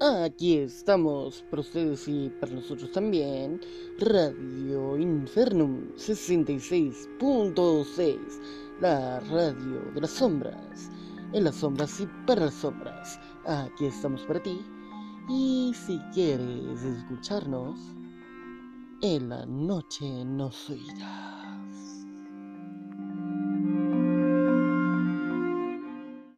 Aquí estamos, para ustedes y para nosotros también, Radio Infernum 66.6, la radio de las sombras, en las sombras y para las sombras. Aquí estamos para ti. Y si quieres escucharnos, en la noche nos oirás.